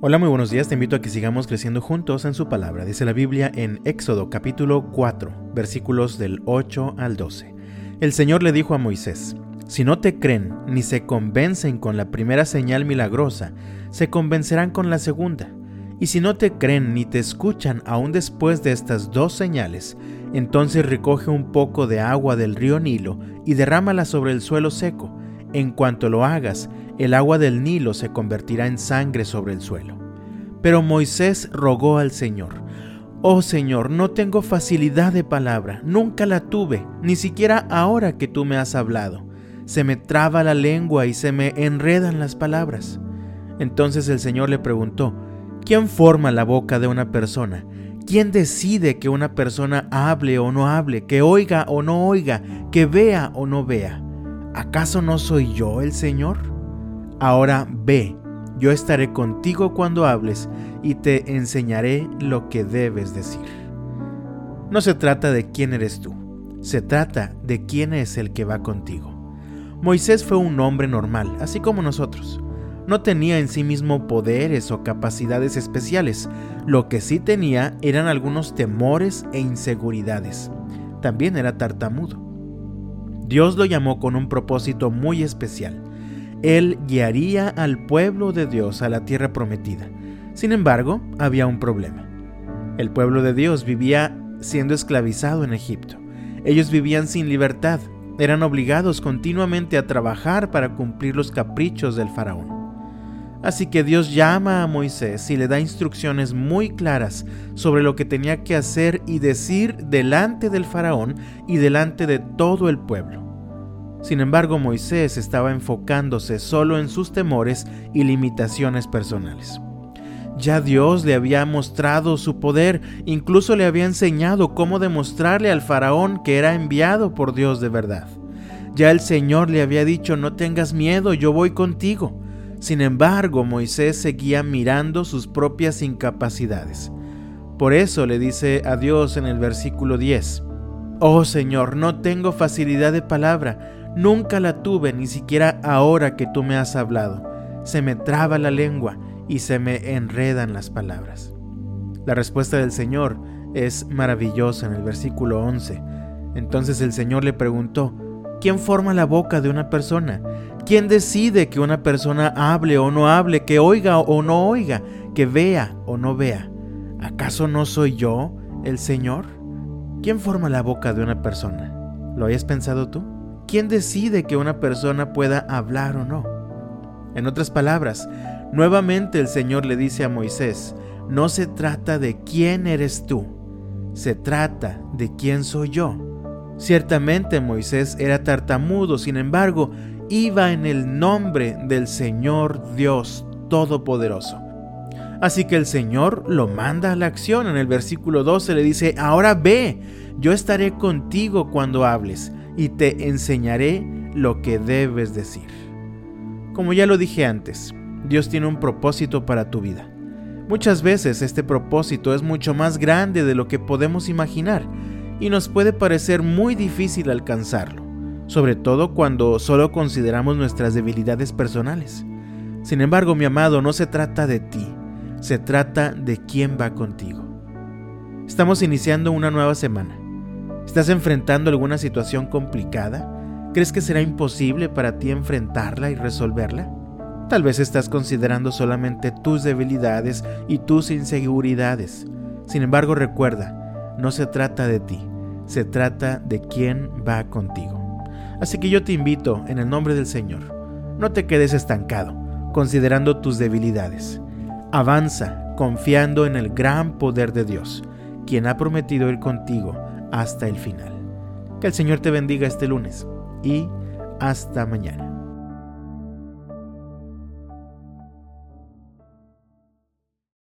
Hola, muy buenos días. Te invito a que sigamos creciendo juntos en su palabra. Dice la Biblia en Éxodo capítulo 4, versículos del 8 al 12. El Señor le dijo a Moisés, Si no te creen ni se convencen con la primera señal milagrosa, se convencerán con la segunda. Y si no te creen ni te escuchan aún después de estas dos señales, entonces recoge un poco de agua del río Nilo y derrámala sobre el suelo seco. En cuanto lo hagas, el agua del Nilo se convertirá en sangre sobre el suelo. Pero Moisés rogó al Señor, Oh Señor, no tengo facilidad de palabra, nunca la tuve, ni siquiera ahora que tú me has hablado. Se me traba la lengua y se me enredan las palabras. Entonces el Señor le preguntó, ¿quién forma la boca de una persona? ¿Quién decide que una persona hable o no hable, que oiga o no oiga, que vea o no vea? ¿Acaso no soy yo el Señor? Ahora ve, yo estaré contigo cuando hables y te enseñaré lo que debes decir. No se trata de quién eres tú, se trata de quién es el que va contigo. Moisés fue un hombre normal, así como nosotros. No tenía en sí mismo poderes o capacidades especiales, lo que sí tenía eran algunos temores e inseguridades. También era tartamudo. Dios lo llamó con un propósito muy especial él guiaría al pueblo de Dios a la tierra prometida. Sin embargo, había un problema. El pueblo de Dios vivía siendo esclavizado en Egipto. Ellos vivían sin libertad, eran obligados continuamente a trabajar para cumplir los caprichos del faraón. Así que Dios llama a Moisés y le da instrucciones muy claras sobre lo que tenía que hacer y decir delante del faraón y delante de todo el pueblo. Sin embargo, Moisés estaba enfocándose solo en sus temores y limitaciones personales. Ya Dios le había mostrado su poder, incluso le había enseñado cómo demostrarle al faraón que era enviado por Dios de verdad. Ya el Señor le había dicho, no tengas miedo, yo voy contigo. Sin embargo, Moisés seguía mirando sus propias incapacidades. Por eso le dice a Dios en el versículo 10, Oh Señor, no tengo facilidad de palabra, Nunca la tuve, ni siquiera ahora que tú me has hablado. Se me traba la lengua y se me enredan las palabras. La respuesta del Señor es maravillosa en el versículo 11. Entonces el Señor le preguntó, ¿quién forma la boca de una persona? ¿Quién decide que una persona hable o no hable, que oiga o no oiga, que vea o no vea? ¿Acaso no soy yo el Señor? ¿Quién forma la boca de una persona? ¿Lo hayas pensado tú? ¿Quién decide que una persona pueda hablar o no? En otras palabras, nuevamente el Señor le dice a Moisés, no se trata de quién eres tú, se trata de quién soy yo. Ciertamente Moisés era tartamudo, sin embargo, iba en el nombre del Señor Dios Todopoderoso. Así que el Señor lo manda a la acción. En el versículo 12 le dice, ahora ve, yo estaré contigo cuando hables y te enseñaré lo que debes decir. Como ya lo dije antes, Dios tiene un propósito para tu vida. Muchas veces este propósito es mucho más grande de lo que podemos imaginar y nos puede parecer muy difícil alcanzarlo, sobre todo cuando solo consideramos nuestras debilidades personales. Sin embargo, mi amado, no se trata de ti, se trata de quién va contigo. Estamos iniciando una nueva semana ¿Estás enfrentando alguna situación complicada? ¿Crees que será imposible para ti enfrentarla y resolverla? Tal vez estás considerando solamente tus debilidades y tus inseguridades. Sin embargo, recuerda, no se trata de ti, se trata de quién va contigo. Así que yo te invito, en el nombre del Señor, no te quedes estancado, considerando tus debilidades. Avanza, confiando en el gran poder de Dios, quien ha prometido ir contigo hasta el final. Que el Señor te bendiga este lunes y hasta mañana.